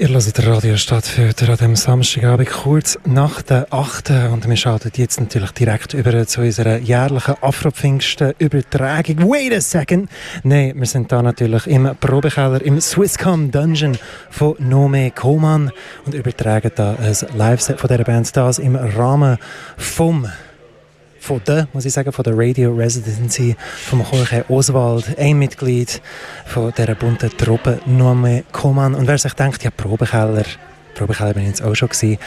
Ihr hört Radio Stadtfilter an diesem Samstagabend kurz nach der 8. Und wir schalten jetzt natürlich direkt über zu unserer jährlichen Afro-Pfingsten-Übertragung. Wait a second! Nein, wir sind da natürlich im Probekeller im Swisscom Dungeon von Nome Koman und übertragen da ein Live-Set von dieser Band, das im Rahmen vom von der, muss ich sagen, von der Radio Residency vom Jorge Oswald, ein Mitglied von dieser bunten Truppe Nome Koman. Und wer sich denkt, ja, Probekeller, Probekeller bin ich jetzt auch schon gewesen.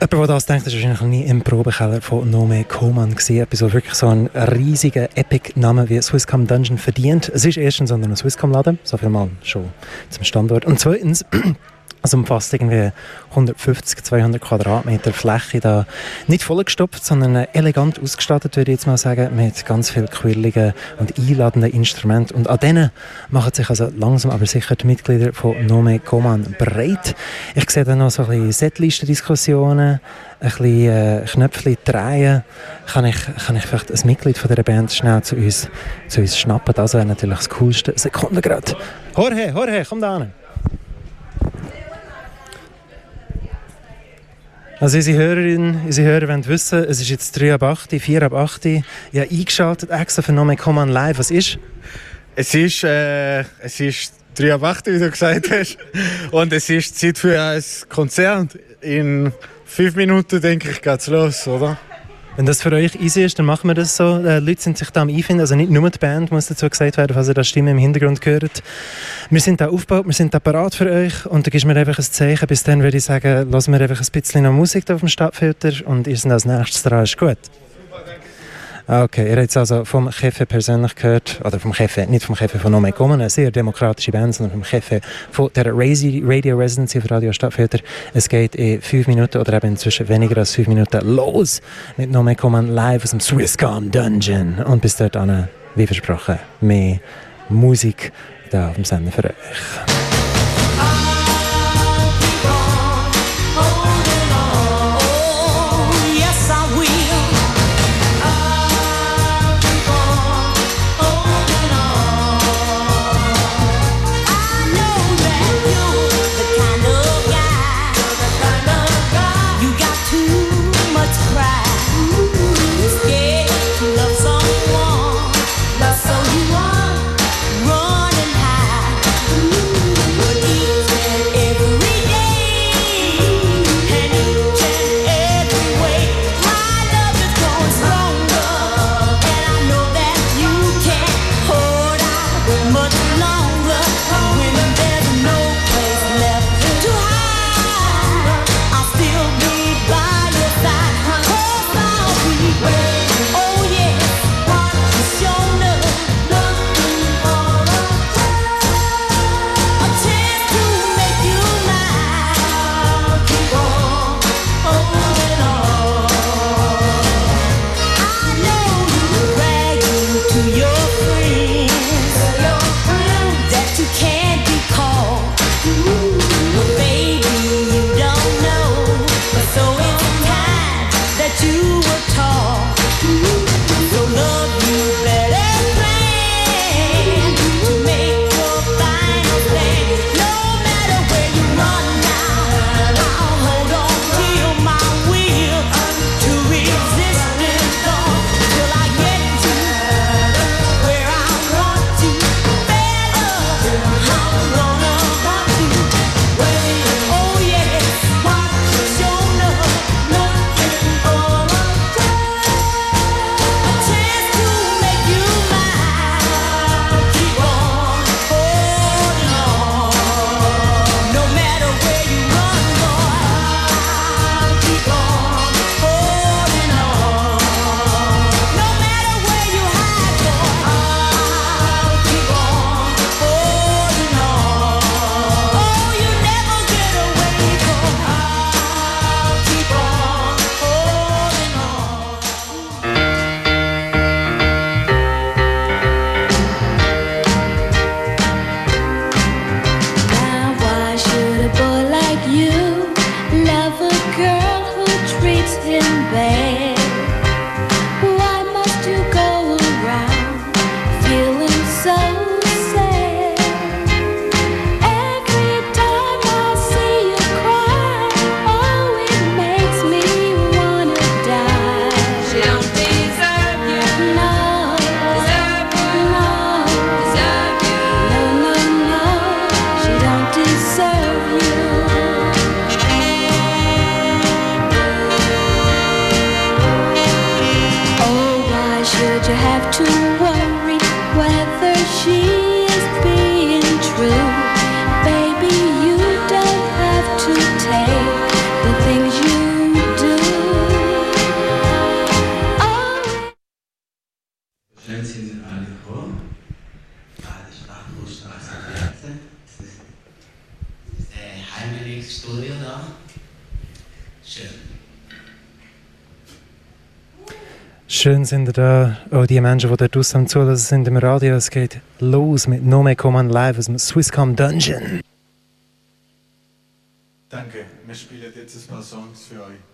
Jemand, der das denkt, ist wahrscheinlich nie im Probekeller von Nome Koman. Etwas, so wirklich so einen riesigen Epic-Namen wie Swisscom Dungeon verdient. Es ist erstens ein Swisscom-Laden, so viel mal schon zum Standort. Und zweitens, also umfasst irgendwie 150, 200 Quadratmeter Fläche da. Nicht vollgestopft, sondern elegant ausgestattet, würde ich jetzt mal sagen, mit ganz vielen quirligen und einladenden Instrumenten. Und an denen machen sich also langsam aber sicher die Mitglieder von Nome Coman breit. Ich sehe da noch so ein bisschen Setlisten-Diskussionen, ein bisschen äh, Knöpfchen drehen. Kann ich, kann ich vielleicht ein Mitglied von dieser Band schnell zu uns, zu uns schnappen? Das wäre natürlich das coolste. Sekunde gerade. Jorge, Jorge, komm da hin. Also unsere Hörerinnen, unsere Hörer wollen wissen, es ist jetzt 3 ab 8, 4 ab 8. Ich habe eingeschaltet extra für Nome Command Live. Was ist? Es ist, äh, es ist 3 ab 8, wie du gesagt hast. Und es ist Zeit für ein Konzert. In fünf Minuten, denke ich, geht es los, oder? Wenn das für euch easy ist, dann machen wir das so. Die äh, Leute sind sich da am einfinden, also nicht nur die Band muss dazu gesagt werden, falls ihr das Stimme im Hintergrund gehört. Wir sind da aufgebaut, wir sind da parat für euch und da gibst mir einfach ein Zeichen. Bis dann würde ich sagen, lassen wir einfach ein bisschen noch Musik da auf dem Stadtfilter und ihr seid als nächstes dran. Ist gut? Ah, okay, ihr habt also vom Chefe persönlich gehört, oder vom Chefe, nicht vom Chefe von Nome Kommen, eine sehr demokratische Band, sondern vom Chefe von der Radio Residency für Radio Stadtfilter. Es geht in fünf Minuten oder eben inzwischen weniger als fünf Minuten los mit Nome Kommen live aus dem Swisscom Dungeon. Und bis dort wie versprochen, mehr Musik da auf dem Sender für euch. Schön sind da, auch die Menschen, die dort draussen zulassen sind im Radio. Es geht los mit No Mehr Command Live aus dem Swisscom Dungeon. Danke, wir spielen jetzt ein paar Songs für euch.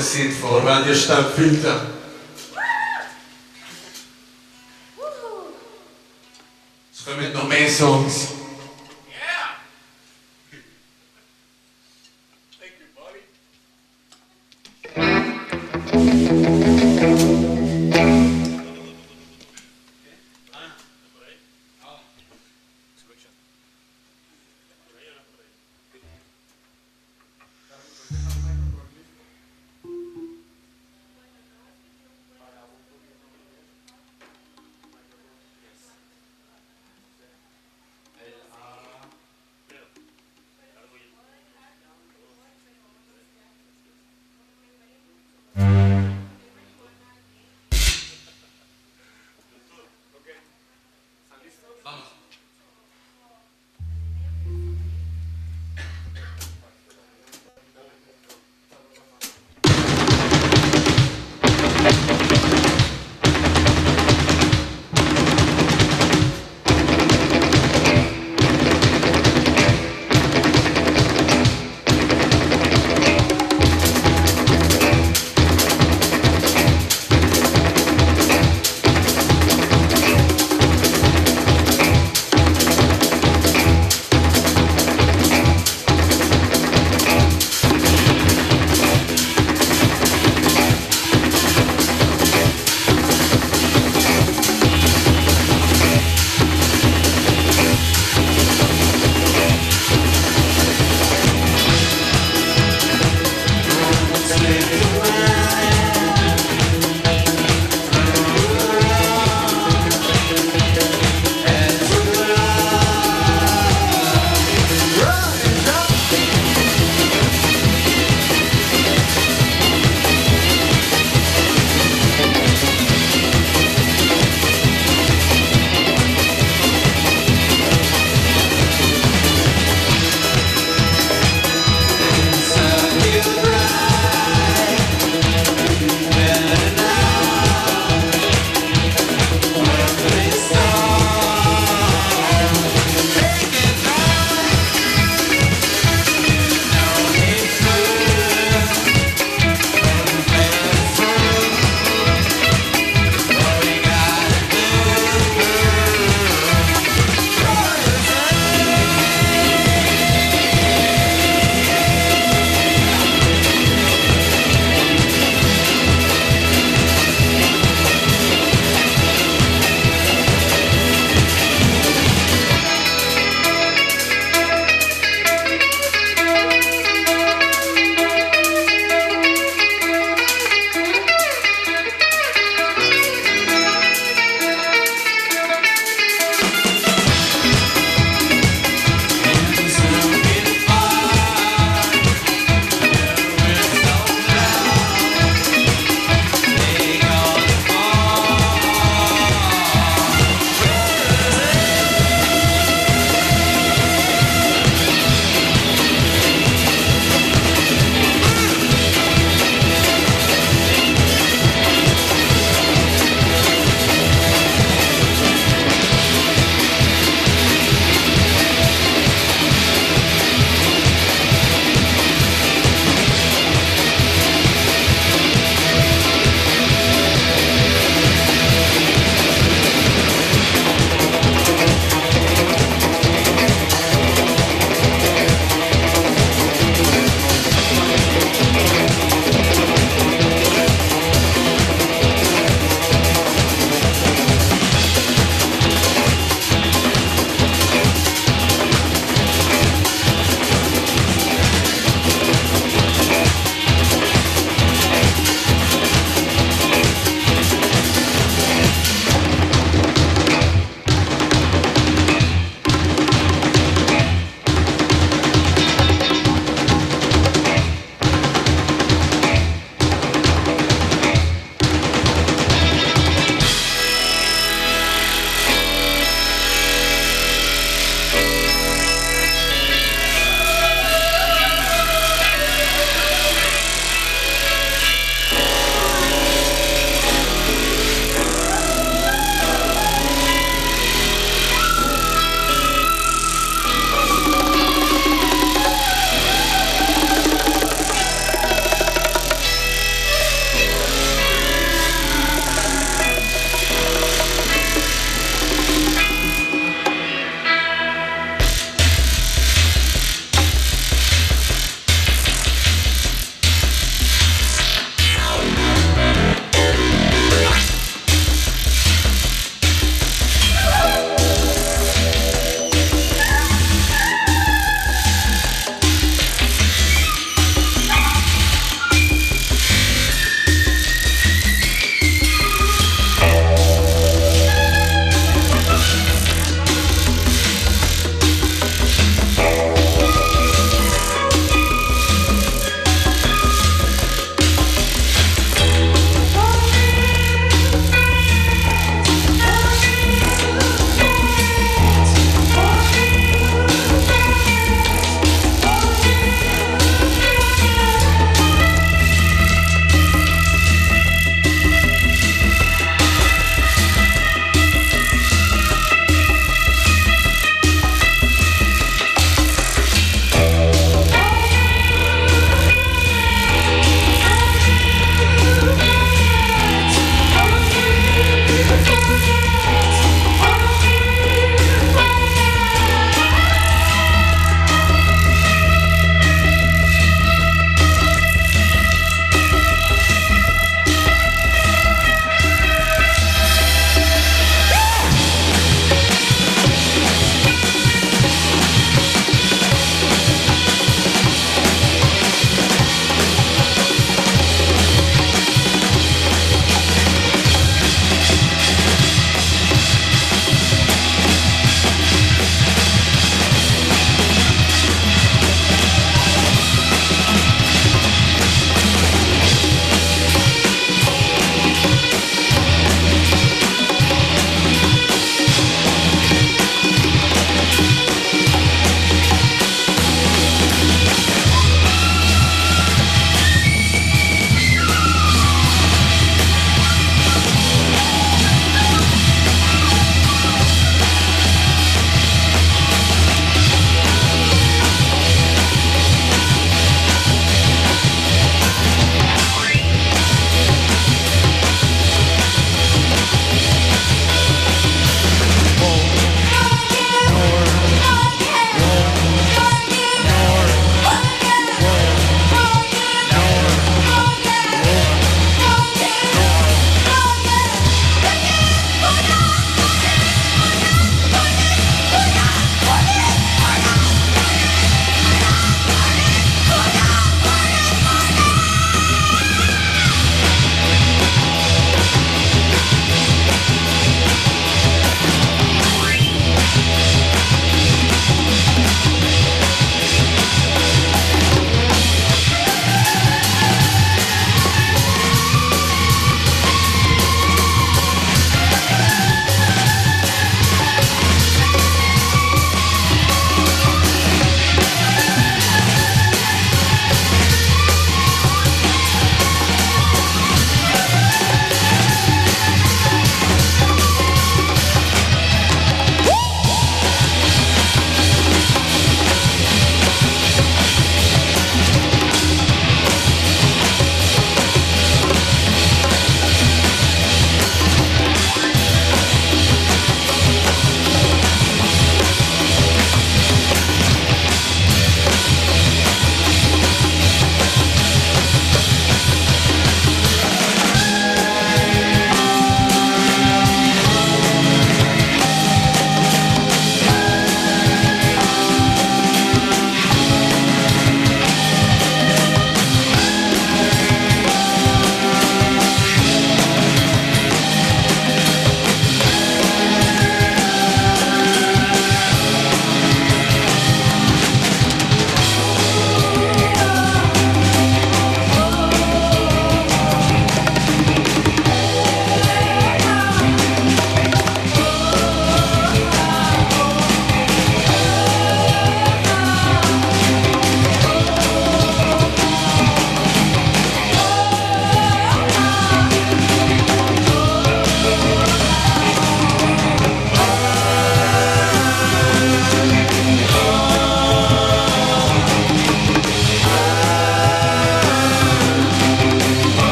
Am Losse sind vor Radio Stadtfilter. Es kommen noch mehr Songs. Ich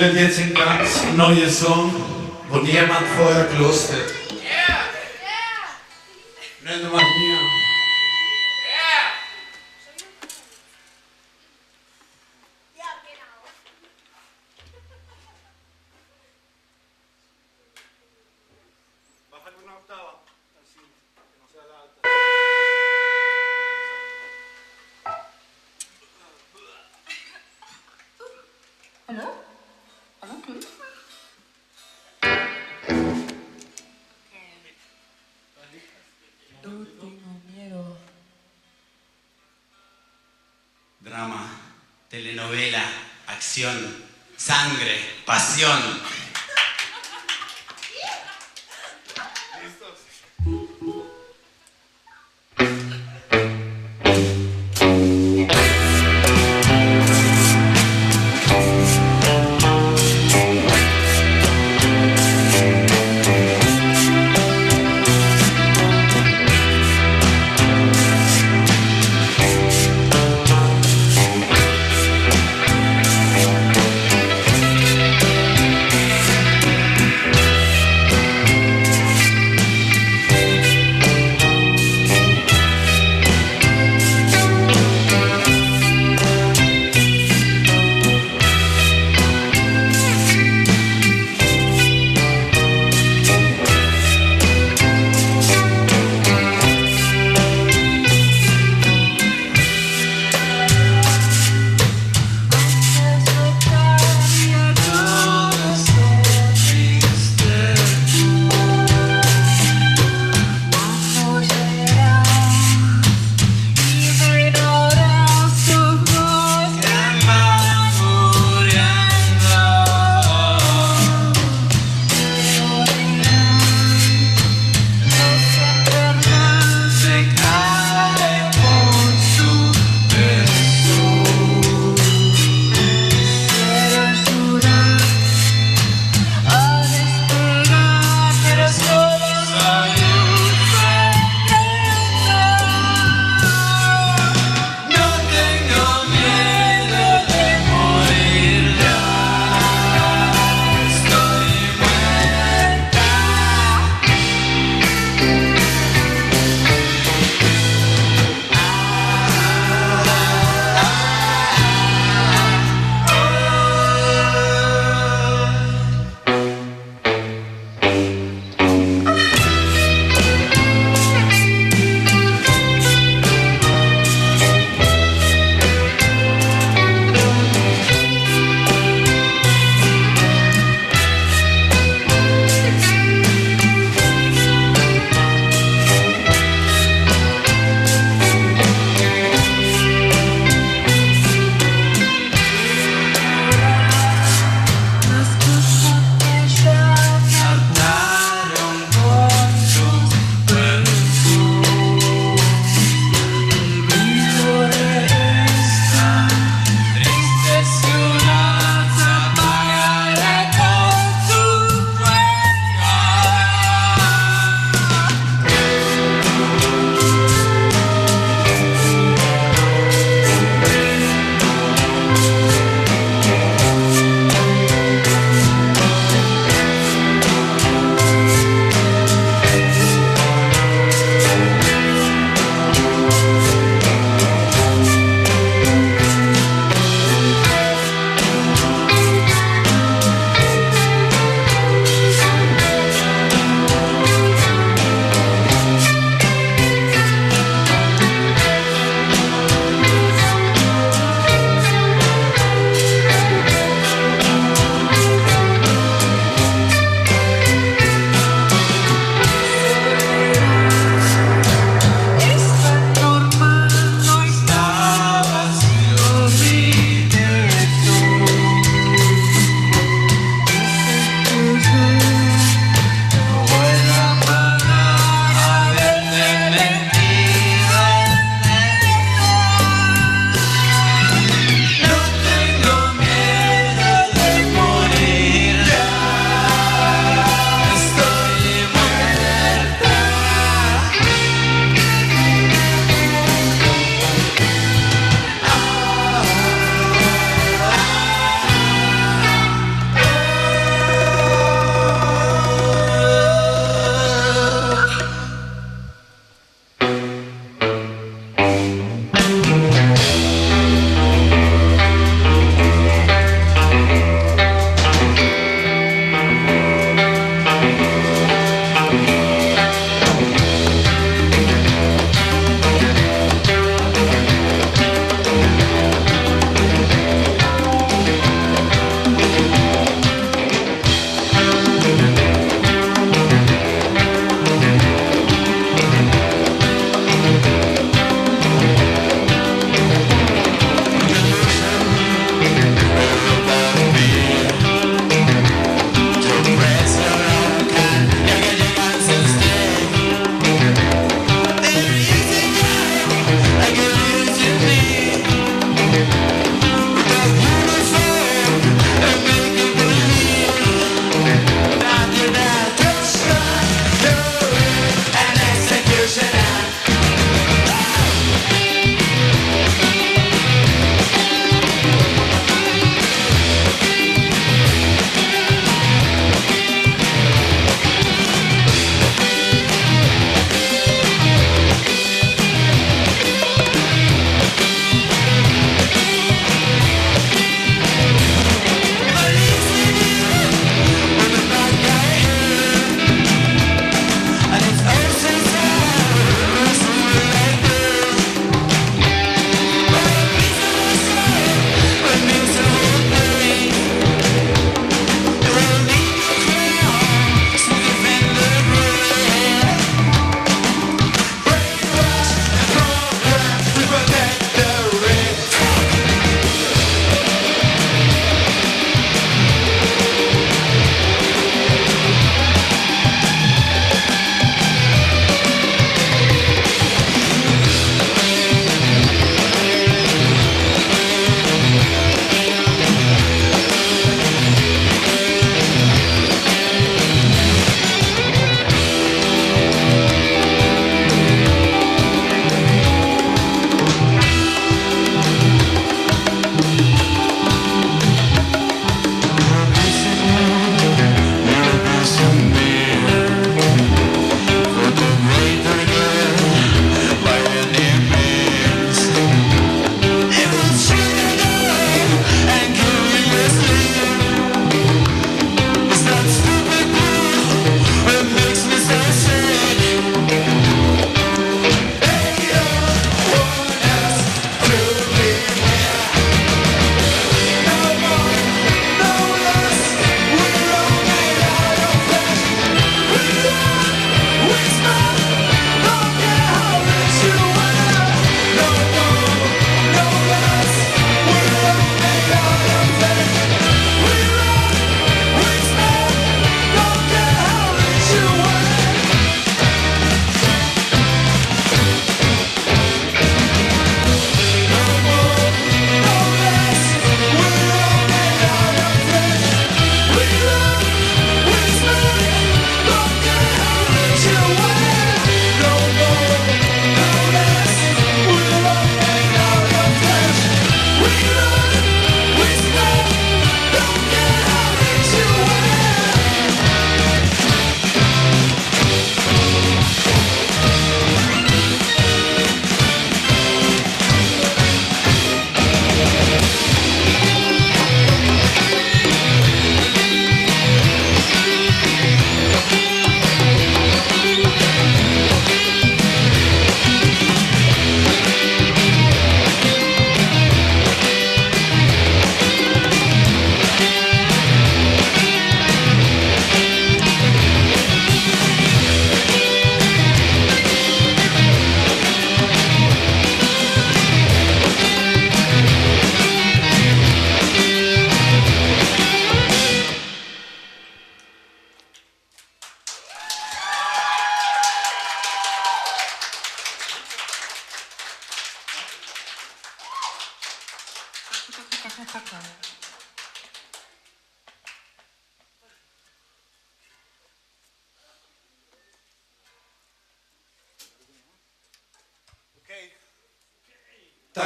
Wir spielen jetzt einen ganz neuen Song, den niemand vorher gelost hat. Drama, telenovela, acción, sangre, pasión.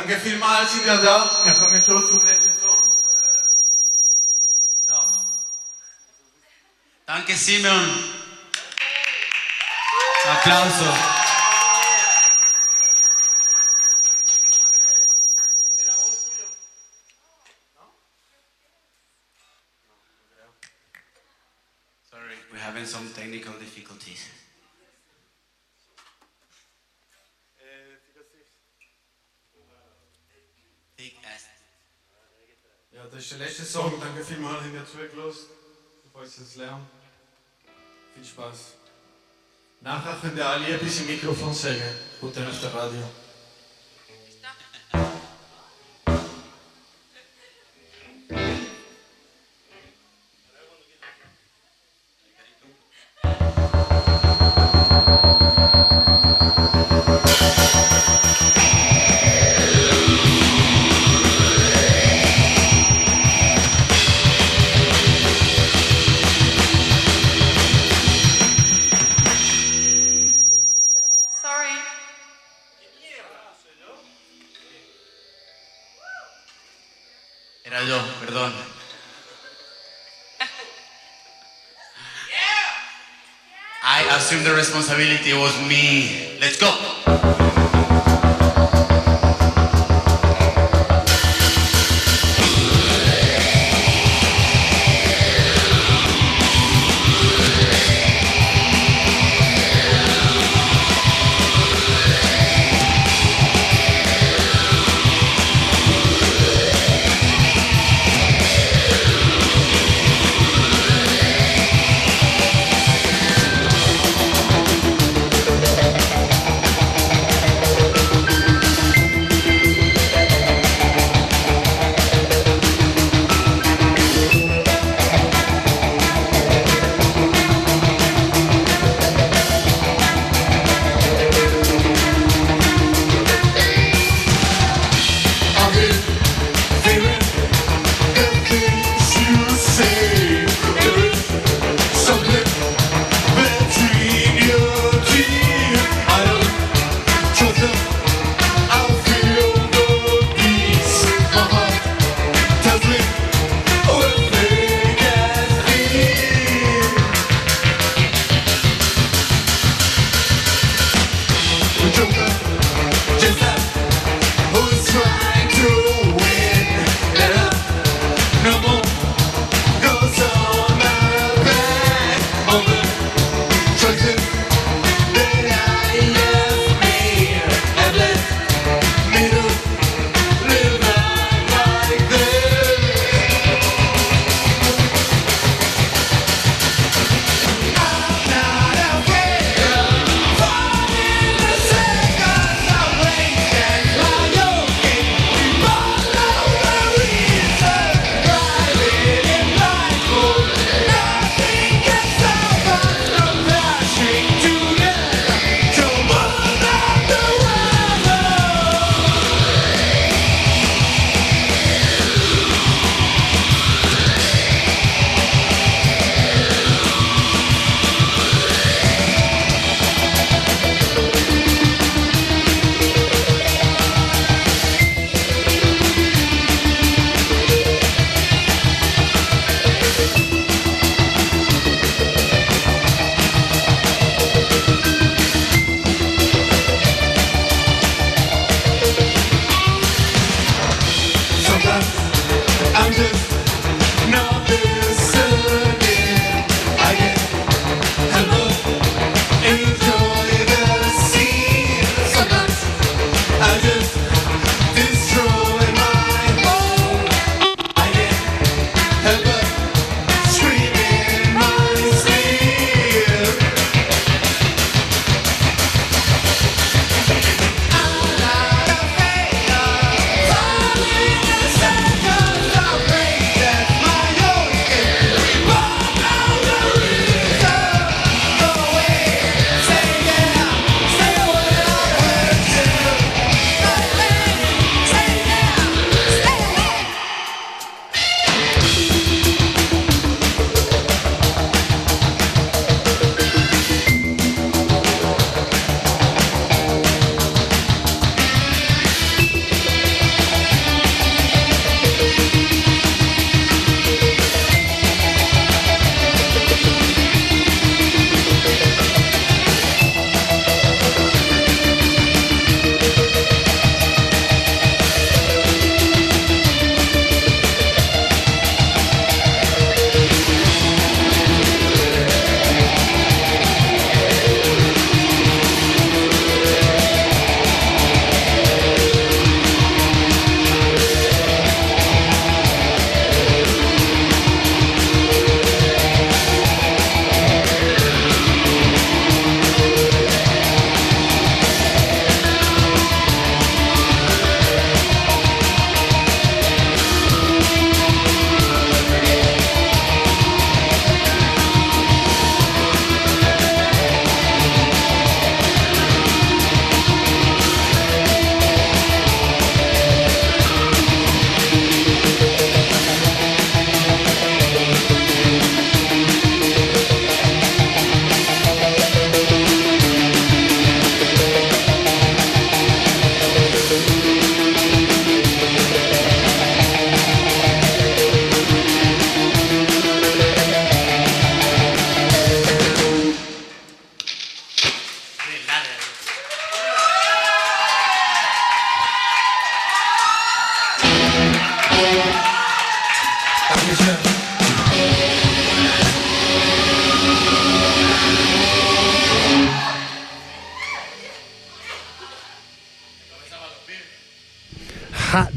Danke vielmals, da? Wir kommen schon zum letzten Song. Stop. Danke, Simeon. Applauso. Der letzte Song. Danke vielmals, habt ihr zugelassen. Auf unser Lärm. Viel Spaß. Nachher könnt ihr alle etwas im Mikrofon. Und dann auf der Radio. Era yo, perdón. I assume the responsibility was me. Let's go.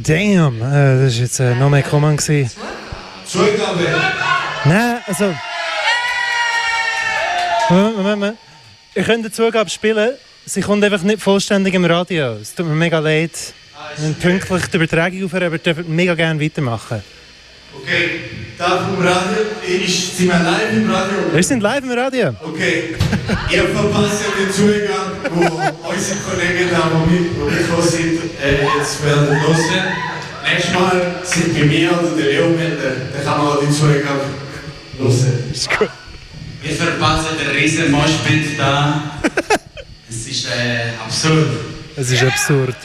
Damn! Äh, das war jetzt äh, noch mehr Command. Zugabe! Nein, also... Moment, Moment, Moment. Ihr könnt die Zugabe spielen, sie kommt einfach nicht vollständig im Radio. Es tut mir mega leid. Müssen pünktlich die Übertragung aufhören, aber dürft mega gerne weitermachen. Okay, da vom Radio, ich, sind wir live im Radio? Wir sind live im Radio. Okay, ihr verpasst ja den Zugang, wo unsere Kollegen da, wo wir, wo wir gekommen sind, äh, jetzt werden hören. Nächstes Mal sind bei mir oder der Leo melden, dann kann man auch den Zugang hören. Ist gut. Wir verpassen den riesen Moshpit da. Es ist äh, absurd. Es ist absurd.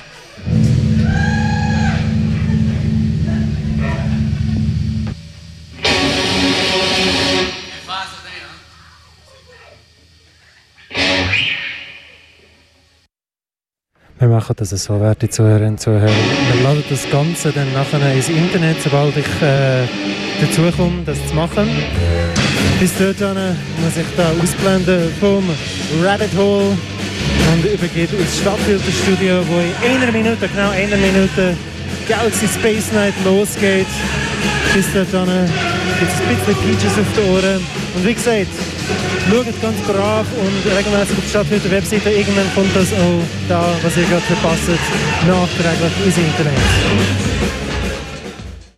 Wir machen das so, werte Zuhörerinnen und Zuhörer. Wir laden das Ganze dann nachher ins Internet, sobald ich äh, dazu komme, das zu machen. Bis dahin muss ich da ausblenden vom Rabbit Hole und übergebe ins Stadtfilterstudio, wo in einer Minute, genau einer Minute, Galaxy Space Night losgeht. Bis dahin gibt es ein bisschen Peaches auf den Ohren. Und wie gesagt, schaut ganz brav und regelmäßig auf die Stadtfilter-Webseite. Irgendwann kommt das auch da, was ihr gerade verpasst, nachträglich ins Internet.